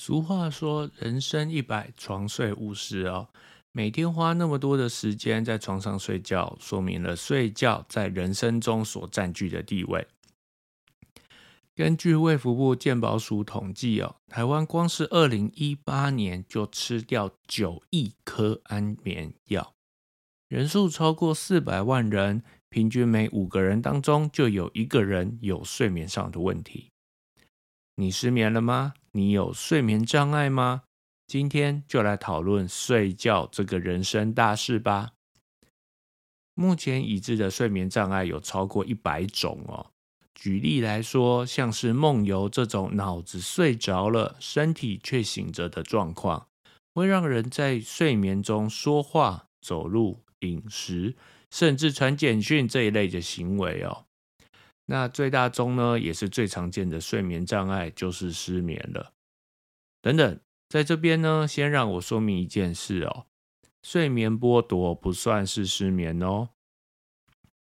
俗话说：“人生一百，床睡五十。”哦，每天花那么多的时间在床上睡觉，说明了睡觉在人生中所占据的地位。根据卫福部健保署统计，哦，台湾光是二零一八年就吃掉九亿颗安眠药，人数超过四百万人，平均每五个人当中就有一个人有睡眠上的问题。你失眠了吗？你有睡眠障碍吗？今天就来讨论睡觉这个人生大事吧。目前已知的睡眠障碍有超过一百种哦。举例来说，像是梦游这种脑子睡着了，身体却醒着的状况，会让人在睡眠中说话、走路、饮食，甚至传简讯这一类的行为哦。那最大宗呢，也是最常见的睡眠障碍，就是失眠了。等等，在这边呢，先让我说明一件事哦，睡眠剥夺不算是失眠哦。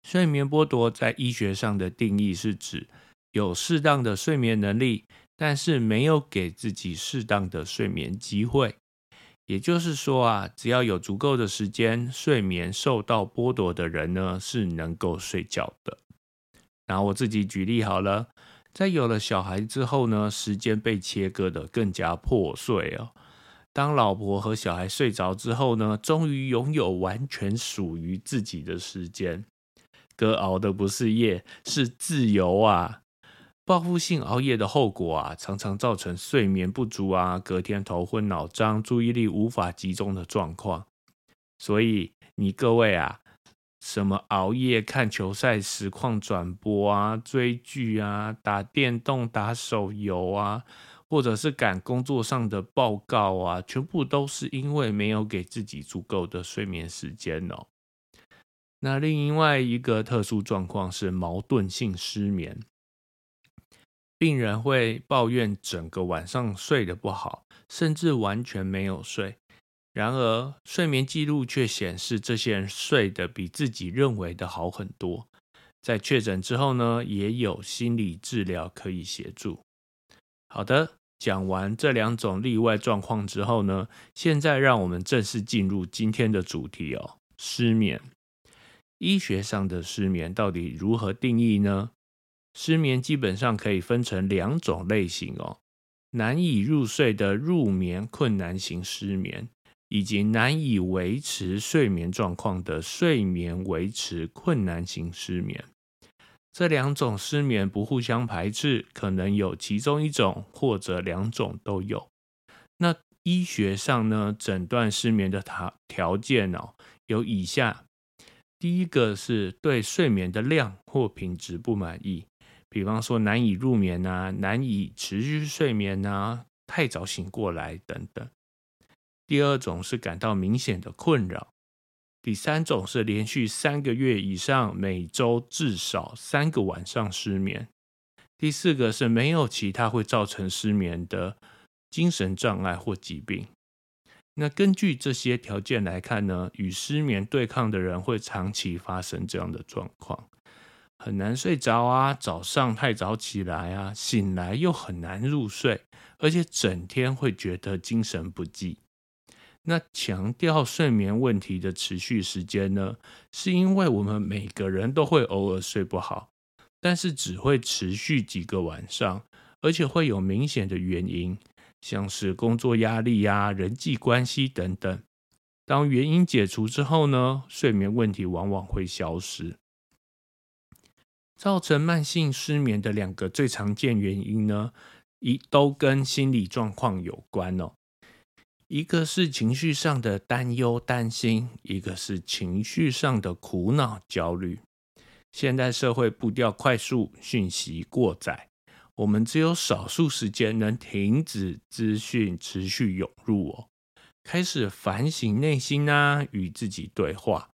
睡眠剥夺在医学上的定义是指有适当的睡眠能力，但是没有给自己适当的睡眠机会。也就是说啊，只要有足够的时间，睡眠受到剥夺的人呢，是能够睡觉的。拿我自己举例好了，在有了小孩之后呢，时间被切割的更加破碎哦。当老婆和小孩睡着之后呢，终于拥有完全属于自己的时间。哥熬的不是夜，是自由啊！报复性熬夜的后果啊，常常造成睡眠不足啊，隔天头昏脑胀，注意力无法集中的状况。所以你各位啊。什么熬夜看球赛实况转播啊，追剧啊，打电动、打手游啊，或者是赶工作上的报告啊，全部都是因为没有给自己足够的睡眠时间哦。那另外一个特殊状况是矛盾性失眠，病人会抱怨整个晚上睡得不好，甚至完全没有睡。然而，睡眠记录却显示，这些人睡得比自己认为的好很多。在确诊之后呢，也有心理治疗可以协助。好的，讲完这两种例外状况之后呢，现在让我们正式进入今天的主题哦——失眠。医学上的失眠到底如何定义呢？失眠基本上可以分成两种类型哦：难以入睡的入眠困难型失眠。以及难以维持睡眠状况的睡眠维持困难型失眠，这两种失眠不互相排斥，可能有其中一种或者两种都有。那医学上呢，诊断失眠的条条件哦，有以下：第一个是对睡眠的量或品质不满意，比方说难以入眠啊，难以持续睡眠啊，太早醒过来等等。第二种是感到明显的困扰，第三种是连续三个月以上，每周至少三个晚上失眠，第四个是没有其他会造成失眠的精神障碍或疾病。那根据这些条件来看呢，与失眠对抗的人会长期发生这样的状况，很难睡着啊，早上太早起来啊，醒来又很难入睡，而且整天会觉得精神不济。那强调睡眠问题的持续时间呢？是因为我们每个人都会偶尔睡不好，但是只会持续几个晚上，而且会有明显的原因，像是工作压力呀、人际关系等等。当原因解除之后呢，睡眠问题往往会消失。造成慢性失眠的两个最常见原因呢，一都跟心理状况有关哦。一个是情绪上的担忧、担心，一个是情绪上的苦恼、焦虑。现代社会步调快速，讯息过载，我们只有少数时间能停止资讯持续涌入哦，开始反省内心啊，与自己对话。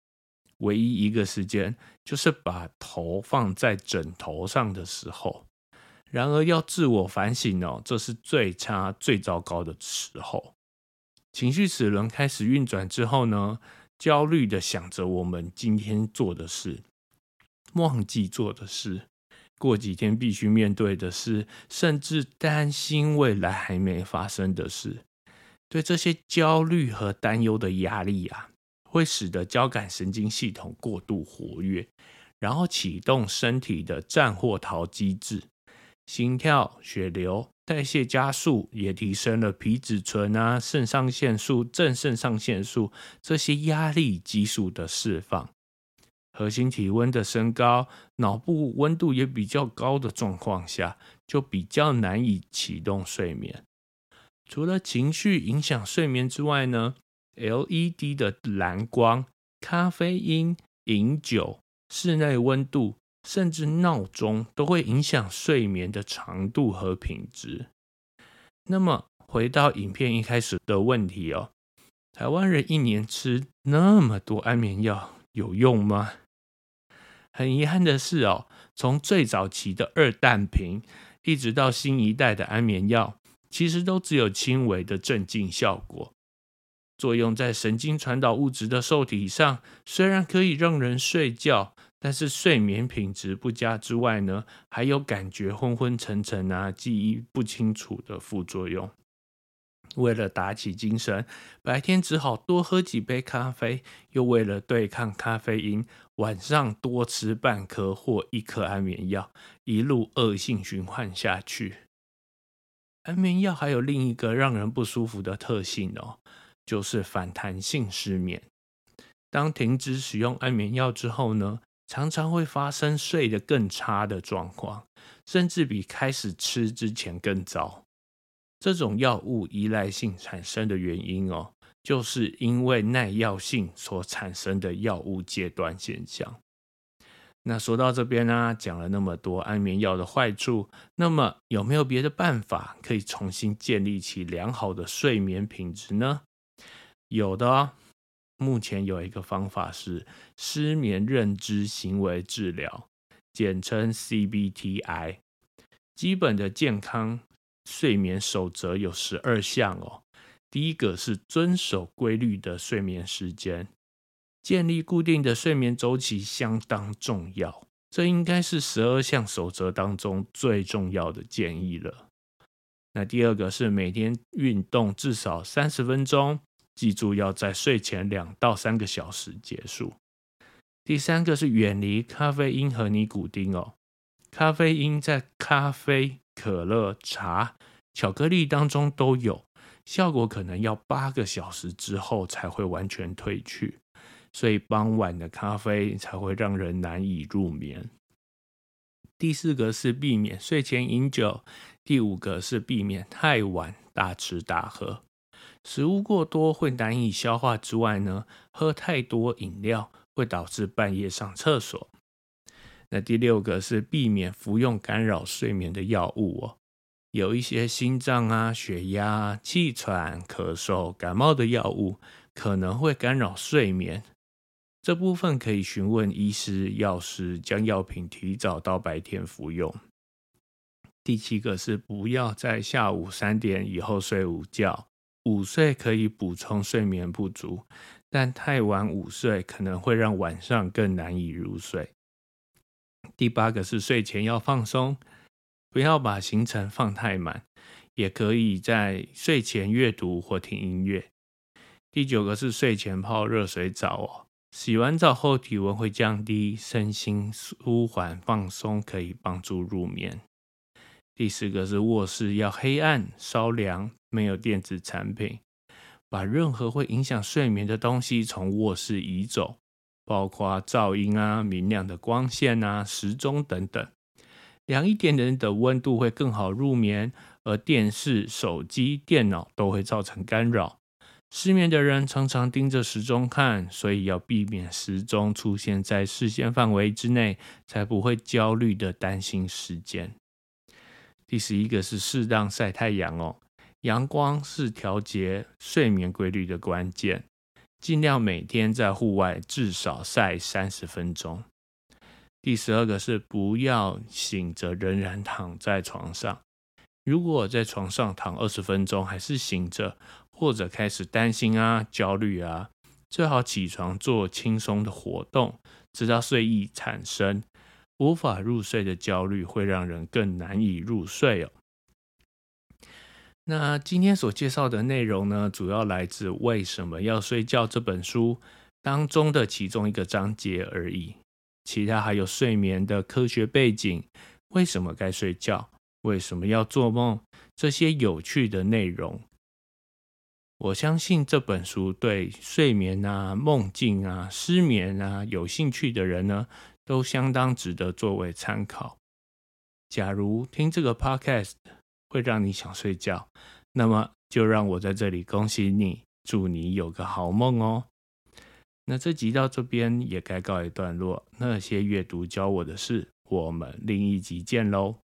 唯一一个时间，就是把头放在枕头上的时候。然而要自我反省哦，这是最差、最糟糕的时候。情绪齿轮开始运转之后呢，焦虑的想着我们今天做的事，忘记做的事，过几天必须面对的事，甚至担心未来还没发生的事。对这些焦虑和担忧的压力啊，会使得交感神经系统过度活跃，然后启动身体的战或逃机制，心跳、血流、代谢加速，也提升了皮质醇啊、肾上腺素、正肾上腺素这些压力激素的释放。核心体温的升高，脑部温度也比较高的状况下，就比较难以启动睡眠。除了情绪影响睡眠之外呢，LED 的蓝光、咖啡因、饮酒、室内温度，甚至闹钟，都会影响睡眠的长度和品质。那么，回到影片一开始的问题哦，台湾人一年吃那么多安眠药，有用吗？很遗憾的是哦，从最早期的二氮平，一直到新一代的安眠药，其实都只有轻微的镇静效果。作用在神经传导物质的受体上，虽然可以让人睡觉，但是睡眠品质不佳之外呢，还有感觉昏昏沉沉啊，记忆不清楚的副作用。为了打起精神，白天只好多喝几杯咖啡；又为了对抗咖啡因，晚上多吃半颗或一颗安眠药，一路恶性循环下去。安眠药还有另一个让人不舒服的特性哦，就是反弹性失眠。当停止使用安眠药之后呢，常常会发生睡得更差的状况，甚至比开始吃之前更糟。这种药物依赖性产生的原因哦，就是因为耐药性所产生的药物戒断现象。那说到这边呢，讲了那么多安眠药的坏处，那么有没有别的办法可以重新建立起良好的睡眠品质呢？有的哦，目前有一个方法是失眠认知行为治疗，简称 CBTI，基本的健康。睡眠守则有十二项哦。第一个是遵守规律的睡眠时间，建立固定的睡眠周期相当重要。这应该是十二项守则当中最重要的建议了。那第二个是每天运动至少三十分钟，记住要在睡前两到三个小时结束。第三个是远离咖啡因和尼古丁哦。咖啡因在咖啡。可乐、茶、巧克力当中都有，效果可能要八个小时之后才会完全褪去，所以傍晚的咖啡才会让人难以入眠。第四个是避免睡前饮酒，第五个是避免太晚大吃大喝，食物过多会难以消化之外呢，喝太多饮料会导致半夜上厕所。那第六个是避免服用干扰睡眠的药物哦，有一些心脏啊、血压、气喘、咳嗽、感冒的药物可能会干扰睡眠，这部分可以询问医师、药师，将药品提早到白天服用。第七个是不要在下午三点以后睡午觉，午睡可以补充睡眠不足，但太晚午睡可能会让晚上更难以入睡。第八个是睡前要放松，不要把行程放太满，也可以在睡前阅读或听音乐。第九个是睡前泡热水澡哦，洗完澡后体温会降低，身心舒缓放松，可以帮助入眠。第十个是卧室要黑暗、稍凉，没有电子产品，把任何会影响睡眠的东西从卧室移走。包括噪音啊、明亮的光线啊、时钟等等，凉一点点的温度会更好入眠。而电视、手机、电脑都会造成干扰。失眠的人常常盯着时钟看，所以要避免时钟出现在视线范围之内，才不会焦虑的担心时间。第十一个是适当晒太阳哦，阳光是调节睡眠规律的关键。尽量每天在户外至少晒三十分钟。第十二个是不要醒着仍然躺在床上。如果在床上躺二十分钟还是醒着，或者开始担心啊、焦虑啊，最好起床做轻松的活动，直到睡意产生。无法入睡的焦虑会让人更难以入睡哦。那今天所介绍的内容呢，主要来自《为什么要睡觉》这本书当中的其中一个章节而已。其他还有睡眠的科学背景，为什么该睡觉，为什么要做梦，这些有趣的内容。我相信这本书对睡眠啊、梦境啊、失眠啊有兴趣的人呢，都相当值得作为参考。假如听这个 podcast。会让你想睡觉，那么就让我在这里恭喜你，祝你有个好梦哦。那这集到这边也该告一段落，那些阅读教我的事，我们另一集见喽。